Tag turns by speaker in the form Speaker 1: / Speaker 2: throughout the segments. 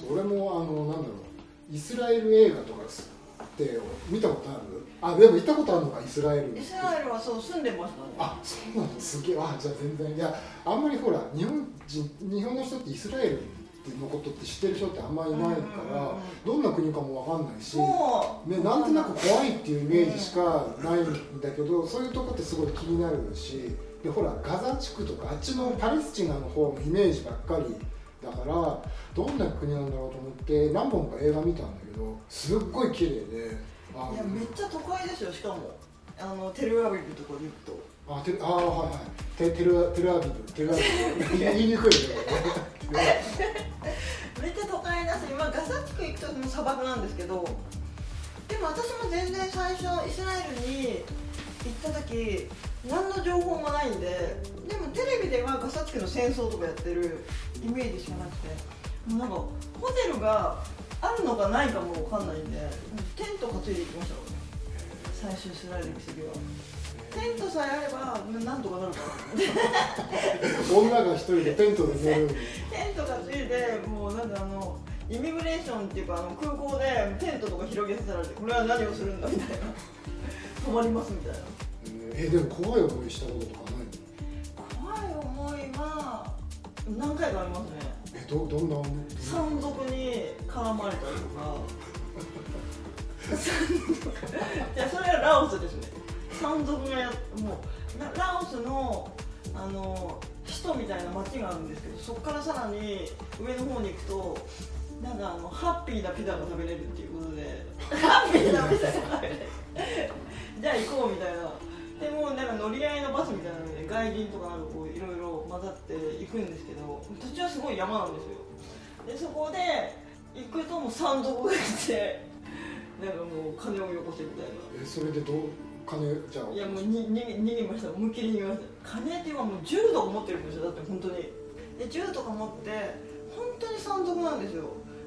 Speaker 1: そう俺もあのなんだろう。イスラエル映画とかって見たことある？あでも行ったことあるのかイスラエル。
Speaker 2: イスラエルはそう住んでましたね
Speaker 1: あそうなのすげえ。あじゃあ全然。いやあんまりほら日本人日本の人ってイスラエルのことって知ってる人ってあんまりいないから、どんな国かもわかんないし、ね、なんとなく怖いっていうイメージしかないんだけど、そういうとこってすごい気になるしでほらガザ地区とかあっちのパレスチナの方のイメージばっかりだからどんな国なんだろうと思って何本か映画見たんだけどすっごい綺麗であ
Speaker 2: いやめっちゃ都会ですよしかも。あのテルアビブとかで行くと。
Speaker 1: あテルあはいはい。テテルテルアビブテルアビブ。言いにくいね。
Speaker 2: めっちゃ都会だし今ガザ地区行くともう砂漠なんですけどでも私も全然最初イスラエルに行った時何の情報もないんででもテレビではガザ地区の戦争とかやってるイメージしかなくて。なんかホテルがあるのかないかも分かんないんでテント担いで行きましたからね。最終イスラエル行く時は。テントさえあればなんとかなるかな
Speaker 1: 女が一人でテントで寝る。
Speaker 2: テントがついてもうなんかあのイミグレーションっていうかあの空港でテントとか広げさせられてこれは何をするんだみたいな。泊まりますみたいな。
Speaker 1: えでも怖い思いしたこととかない？
Speaker 2: 何回かありますね。
Speaker 1: えどどんな？
Speaker 2: 山賊に絡まれたりとか。いやそれはラオスですね。山賊がやもうなラオスのあの首都みたいな町があるんですけどそこからさらに上の方に行くとなんかあのハッピーなピザが食べれるっていうことで。ハッピーなピザが食べれる。じゃあ行こうみたいな。でもなんか乗り合いのバスみたいなので外輪とかなんかって行くんですけど途中はすごい山なんですよ。でそこで行くともう山賊がいて なんかもう金をよこせみたいな。
Speaker 1: えそれでどう金じゃあ。
Speaker 2: いやもうに逃げ逃げました。思いっきり逃げました。金っていうかもう銃とか持ってるんですよ。だって本当に。で銃とか持って本当に山賊なんですよ。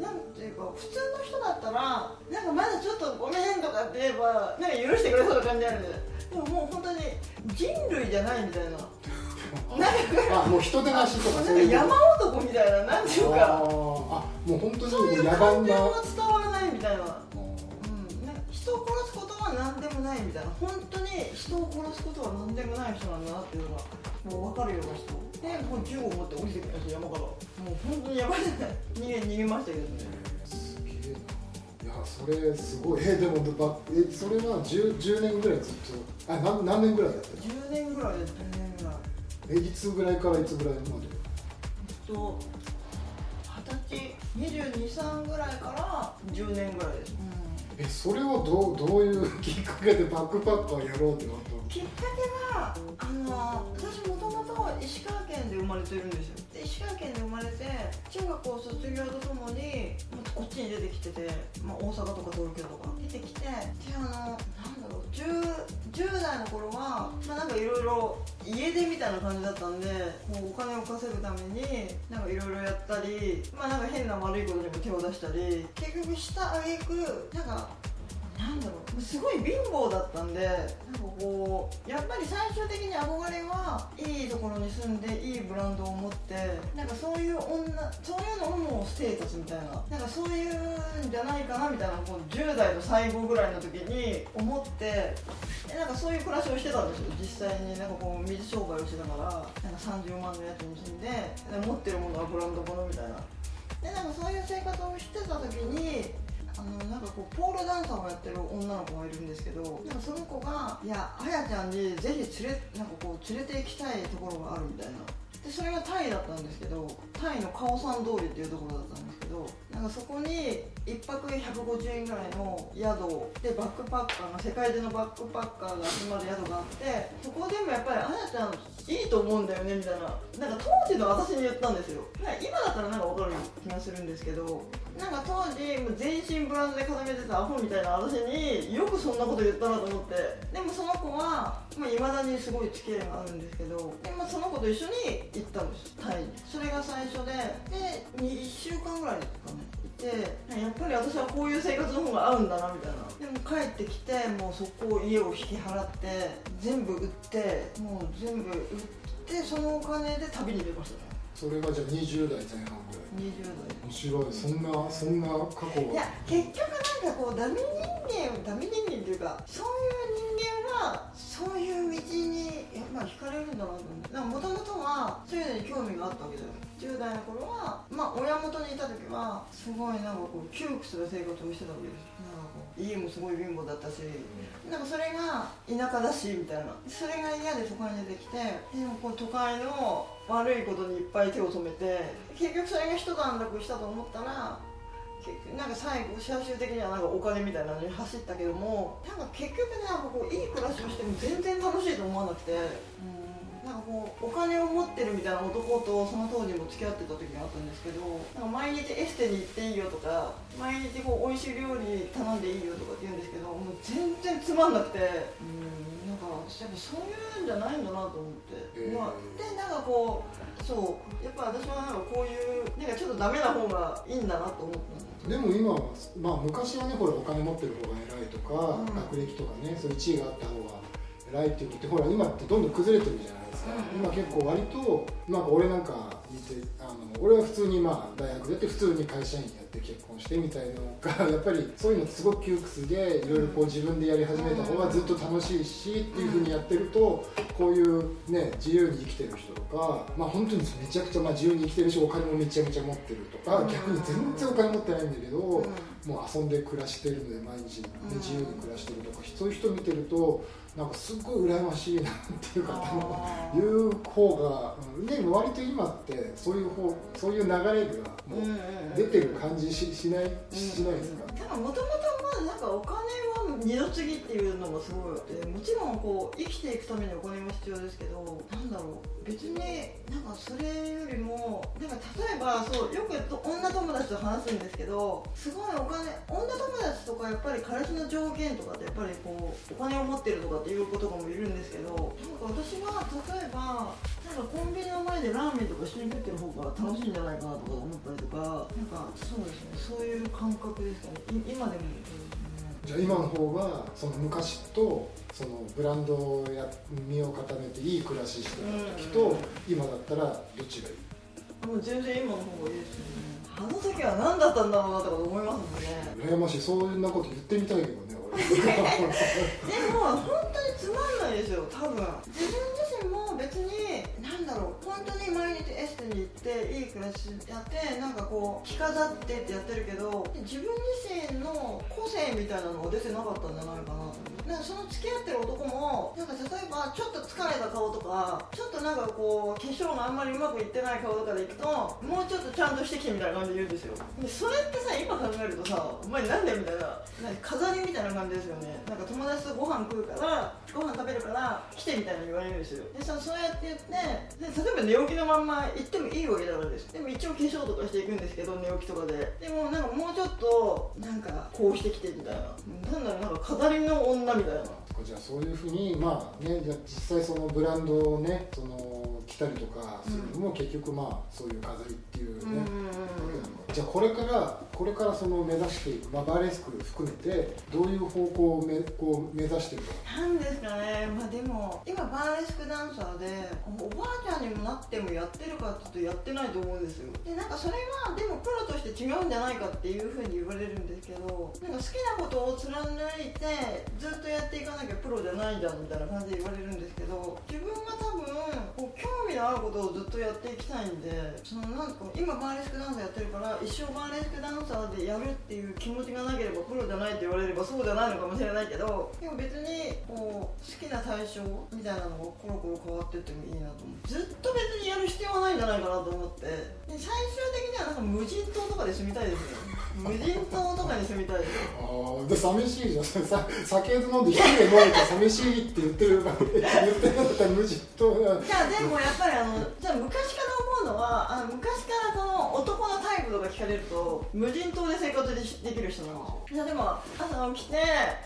Speaker 2: なんていうか普通の人だったらなんかまだちょっとごめんとかって言えばなんか許してくれそうな感じあるんででももう本当に人類じゃないみたいな
Speaker 1: あもう人手なしとかそういう
Speaker 2: か山男みたいななんていうか
Speaker 1: あもう本当に
Speaker 2: そういう
Speaker 1: 野蛮な
Speaker 2: 伝わらないみたいな。
Speaker 1: あ
Speaker 2: うん、なんか人を殺すことは何でもないみたいな。本当に人を殺すことは何でもない人なんだなっていうのがもう分かるような人。でもう銃を持って降りてきました山からもう本当にやばいじゃない逃げ逃げましたけどね
Speaker 1: ーすげえな。いやそれすごい。えでもばえそれは 10, 10年ぐらいずっと。あ何何年ぐらいやってた
Speaker 2: 10年ぐらいです10年ぐらい
Speaker 1: えいつぐらいからいつぐらいまで？
Speaker 2: えっと二十歳223ぐらいから10年ぐらいです、
Speaker 1: えそれをどうどういうきっかけでバックパッカーやろうってなったの？
Speaker 2: きっかけはあの私もともと石川県で生まれてるんですよ。で石川県で生まれて中学校卒業とともにまこっちに出てきてて、まあ、大阪とか東京とか出てきてであのなんだろう 10, 10代の頃はまあなんかいろいろ家出みたいな感じだったんでこうお金を稼ぐためになんかいろいろやったりまあなんか変な悪いことにも手を出したり結局したあげくなんかなんだろうすごい貧乏だったんでなんかこうやっぱり最終的に憧れはいいところに住んでいいブランドを持ってなんかそういう女そういうのももうステータスみたいななんかそういうんじゃないかなみたいなこう10代の最後ぐらいの時に思ってでなんかそういう暮らしをしてたんですよ。実際になんかこう水商売をしながらなんか30万のやつに住んでで持ってるものはブランド物みたいな。でなんかそういう生活をしてた時にあのなんかこうポールダンサーをやってる女の子がいるんですけどなんかその子が「いやあやちゃんにぜひ連れなんかこう連れて行きたいところがある」みたいな。でそれがタイだったんですけどタイのカオサン通りっていうところだったんですけどなんかそこに1泊150円ぐらいの宿でバックパッカーが世界中のバックパッカーが集まる宿があってそこでもやっぱりあやちゃんいいと思うんだよねみたいな。なんか当時の私に言ったんですよ。今だったらなんか分かる気がするんですけどなんか当時もう全身ブランドで固めてたアホみたいな私によくそんなこと言ったなと思って。でもその子はいまあ、未だにすごい付き合いがあるんですけど。で、まあ、その子と一緒に行ったんですタイに。それが最初で。で1週間ぐらいですかねいてやっぱり私はこういう生活の方が合うんだなみたいな。でも帰ってきてもうそこを家を引き払って全部売ってもう全部売ってそのお金で旅に出ました。
Speaker 1: それがじゃあ20代前半ぐらい。
Speaker 2: 20代。
Speaker 1: 面白い。そんなそんな過去
Speaker 2: いや結局なんかこうダメ人間ダメ人間っていうかそういう人間はそういう道にやっぱ惹かれるんだなと思ってもともとはそういうのに興味があったわけだよ。10代の頃はまあ親元にいた時はすごいなんかこう窮屈な生活をしてたわけです。なんかこう家もすごい貧乏だったしなんかそれが田舎だしみたいな。それが嫌で都会に出てきてでもこう都会の悪いことにいっぱい手を染めて結局それが一段落したと思ったら結局なんか最後最終的にはなんかお金みたいなのに走ったけどもなんか結局ねなんかこういい暮らしをしても全然楽しいと思わなくて。うんなんかこうお金を持ってるみたいな男とその当時も付き合ってた時があったんですけどなんか毎日エステに行っていいよとか毎日こう美味しい料理頼んでいいよとかって言うんですけどもう全然つまんなくてうんかやっぱそういうんじゃないんだなと思って、
Speaker 1: えー。
Speaker 2: まあでなんかこうそうやっぱ私はなんかこういうなんかちょっとダメな方がいいんだなと思った
Speaker 1: でも今は、まあ、昔はねほらお金持ってる方が偉いとか、
Speaker 2: うん。
Speaker 1: 学歴とかねそういう地位があった方が偉いって言ってほら今ってどんどん崩れてるじゃないですか、
Speaker 2: うん。
Speaker 1: 今結構割となんか俺なんか見てあの俺は普通にまあ大学出て普通に会社員やって結婚してみたいのがやっぱりそういうのすごく窮屈でいろいろこう自分でやり始めた方がずっと楽しいしっていうふうにやってるとこういうね自由に生きてる人とかまあ本当にめちゃくちゃまあ自由に生きてるしお金もめちゃめちゃ持ってるとか
Speaker 2: うん
Speaker 1: 逆に全然お金持ってないんだけど、
Speaker 2: うん。
Speaker 1: もう遊んで暮らしてるので毎日、ね
Speaker 2: うん。
Speaker 1: 自由に暮らしてるとかそういう人見てるとなんかすっごい羨ましいなっていうか
Speaker 2: あー。
Speaker 1: いう方が、うんね、割と今ってそういう方そういう流れがも
Speaker 2: うんうんう
Speaker 1: うん。出てる感じししないしないですか、
Speaker 2: 多分もともとまあなんかお金は二の次っていうのがすごいあってもちろんこう生きていくためにお金も必要ですけどなんだろう別になんかそれよりもなんか例えばそうよくと女友達と話すんですけどすごいお金女友達とかやっぱり彼氏の条件とかってやっぱりこうお金を持ってるとかっていう子とかもいるんですけどなんか私は例えばなんかコンビニの前でラーメンとか一緒に食ってる方が楽しいんじゃないかなとか思ったりとかなんかそうですね。そういう感覚ですかね。い今でも
Speaker 1: じゃあ今の方がその昔とそのブランドをや身を固めていい暮らししてた時と、
Speaker 2: うん。
Speaker 1: 今だったらどっちがいい？
Speaker 2: もう全然今の方がいいですよね。あの時は何だったんだろうなとか思いますもんね。
Speaker 1: 羨ましい。そんなこと言ってみたいけどね俺。
Speaker 2: でも本ですよ多分。自分自身も別にろう本当に毎日エステに行っていい暮らしやってなんかこう着飾ってってやってるけど自分自身の個性みたいなのが出てなかったんじゃないかなと思うなんかその付き合ってる男もなんか例えばちょっと疲れた顔とかちょっとなんかこう化粧があんまりうまくいってない顔とかでいくともうちょっとちゃんとしてきてみたいな感じで言うんですよ。でそれってさ今考えるとさお前なんでみたいななんか飾りみたいな感じですよね。なんか友達とご飯食うからご飯食べるから来てみたいに言われるんですよ。でさそうやって言って例えば寝起きのまんま行ってもいいわけじゃないです。でも一応化粧とかしていくんですけど寝起きとかで。でもなんかもうちょっとなんかこうしてきてみたいな。なんだろうなんか飾りの女みたいな。
Speaker 1: じゃあそういうふうにまあねじゃあ実際そのブランドをねその着たりとかするのも結局まあそういう飾りっていうね、
Speaker 2: うんうんうん
Speaker 1: じゃあこれからこれからその目指していく、まあ、バーレスク含めてどういう方向をめこう目指してるか
Speaker 2: なんですかね、まあでも今バーレスクダンサーでおばあちゃんにもなってもやってるかっていうとやってないと思うんですよ。でなんかそれはでもプロとして違うんじゃないかっていうふうに言われるんですけどなんか好きなことを貫いてずっとやっていかなきゃプロじゃないじゃんみたいな感じで言われるんですけど自分が多分こう興味のあることをずっとやっていきたいんでそのなんか今バーレスクダンサーやってるから一生バーレスクダンサーでやるっていう気持ちがなければプロじゃないって言われればそうじゃないのかもしれないけどでも別に象みたいなのがコロコロ変わってってもいいなと思うずっと別にやる必要はないんじゃないかなと思って。で最終的にはなんか無人島とかで住みたいですよ無人島とかに住みたいです
Speaker 1: ああで寂しいじゃん。さ酒飲んで一人で飲むと寂しいって言ってる。言ってなかったら無人島が。
Speaker 2: いやでもやっぱりあのじゃあ昔から思うのはあの昔からこの男とか聞かれると無人島で生活でできる人なんですよいやでも朝起きて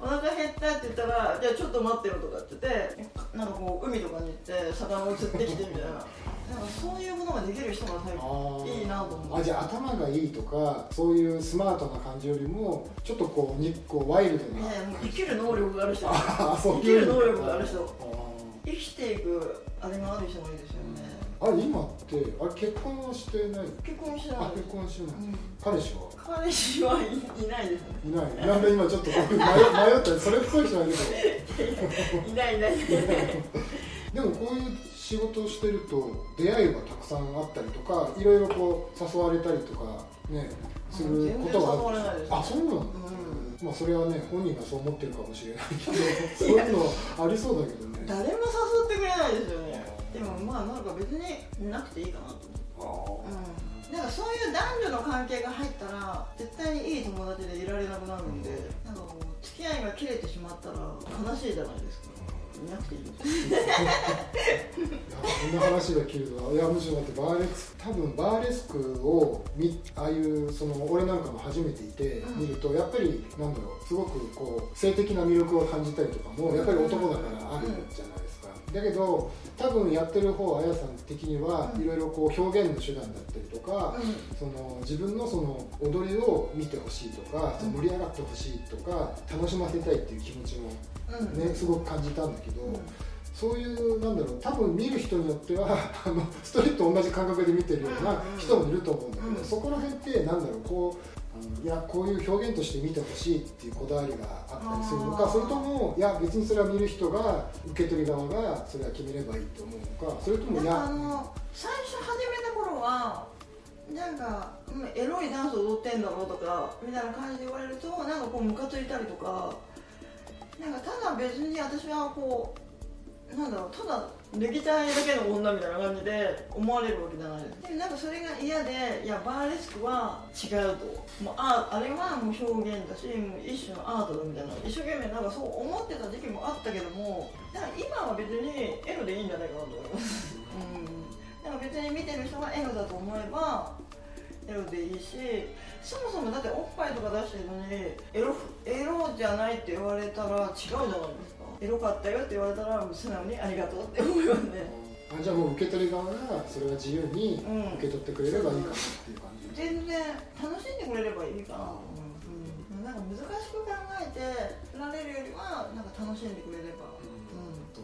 Speaker 2: お腹減ったって言ったらじゃあちょっと待ってよとかって言ってなんかこう海とかに行って魚を釣ってきてみたいな。なんかそういうことができる人がタイ
Speaker 1: あー
Speaker 2: プいいなと思う。
Speaker 1: あじゃあ頭がいいとかそういうスマートな感じよりもちょっとこうにこうワイルドな、
Speaker 2: ね生きる能力がある人。生きる能力がある人。
Speaker 1: あ
Speaker 2: 生きていくあれがある人もいいですよね
Speaker 1: あれ今ってあれ結婚はしてない
Speaker 2: 結婚してない。
Speaker 1: あ結婚してない、
Speaker 2: うん。
Speaker 1: 彼氏は？
Speaker 2: 彼氏はいいない。ですね
Speaker 1: いない。なんで今ちょっと僕迷迷った？りそれっぽい人がいる
Speaker 2: いないいないいない。
Speaker 1: けどでもこういう仕事をしてると出会いがたくさんあったりとかいろいろこう誘われたりとかねすることがある。あそうなんだ、
Speaker 2: うん。
Speaker 1: まあそれはね本人がそう思ってるかもしれないけどそういうのありそうだけどね。
Speaker 2: 誰も誘ってくれないですよねでもまあなんか別になくていいかなと思う。うん。なんかそういう男女の関係が入ったら絶対にいい友達でいられなくなるんで、なんかもう付き合いが切れてしまったら悲しいじゃないですか。いなくていいです
Speaker 1: こんな話が切るのはいやむしろだってバーレス多分バーレスクを見ああいうその俺なんかも初めていて
Speaker 2: うん。
Speaker 1: 見るとやっぱりなんだろうすごくこう性的な魅力を感じたりとかもやっぱり男だからあるじゃないですか、だけど多分やってる方あやさん的には
Speaker 2: うん。
Speaker 1: いろいろこう表現の手段だったりとか、その自分のその踊りを見てほしいとか、
Speaker 2: うん。
Speaker 1: 盛り上がってほしいとか楽しませたいっていう気持ちも
Speaker 2: うんうん。
Speaker 1: ねすごく感じたんだけど、
Speaker 2: うん
Speaker 1: そういうなんだろう多分見る人によっては あのストリート同じ感覚で見てるような人もいると思うんだけど、
Speaker 2: うん。
Speaker 1: そこら辺ってなんだろうこういやこういう表現として見てほしいっていうこだわりがあったりするのかそれともいや別にそれは見る人が受け取り側がそれは決めればいいと思うのかそれともい
Speaker 2: なんかあ
Speaker 1: や
Speaker 2: の最初始めた頃はなんかうんエロいダンス踊ってんだろうとかみたいな感じで言われるとなんかこうムカついたりとかなんかただ別に私はこうなんだろうただできたいだけの女みたいな感じで思われるわけじゃないです。でもなんかそれが嫌でいやバーレスクは違うと。もうああれはもう表現だしもう一種のアートだみたいな一生懸命なんかそう思ってた時期もあったけどもだから今は別にエロでいいんじゃないかなと思います。うん、なんか別に見てる人がエロだと思えばエロでいいしそもそもだっておっぱいとか出してるのにエロエロじゃないって言われたら違うじゃないですか。エロかったよって言われたら素直にありがとうって思いますね
Speaker 1: あじゃあもう受け取り側がそれは自由に
Speaker 2: うん。
Speaker 1: 受け取ってくれればいいかなっていう感じ、
Speaker 2: 全然楽しんでくれればいいかな。と思う、うん、なんか難しく考えて振られるよりはなんか楽しんでくれれば。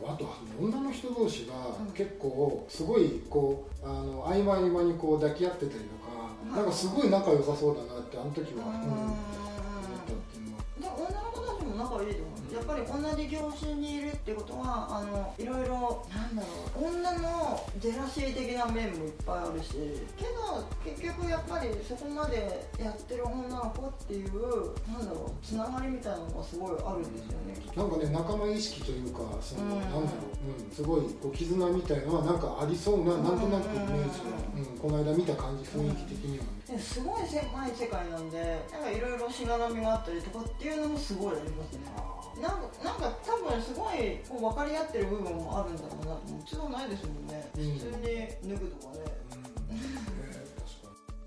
Speaker 1: あと女の人同士が
Speaker 2: うん。
Speaker 1: 結構すごいこうあの合間合間にこう抱き合ってたりとか、
Speaker 2: うん
Speaker 1: なんかすごい仲良さそうだなってあの時は、思ったっていうのは。
Speaker 2: で女の子たちも仲いいと思うやっぱり同じ業種にいるってことはあのいろいろなんだろう女のジェラシー的な面もいっぱいあるしけど結局やっぱりそこまでやってる女の子っていうなんだろうつながりみたいなのがすごいあるんですよね
Speaker 1: なんかね仲間意識というかその、
Speaker 2: うん
Speaker 1: なんだろう、うん、すごいこう絆みたいのはなんかありそうな、なんとなくイメージは、うん、この間見た感じ雰囲気的には。ね、
Speaker 2: ですごい狭い世界なんでなんかいろいろしがらみがあったりとかっていうのもすごいありますね。なんかなんか多分すごいこう分かり合ってる部分もあるんだろうなもちろんないですもんね、
Speaker 1: うん。
Speaker 2: 普通に脱ぐとかね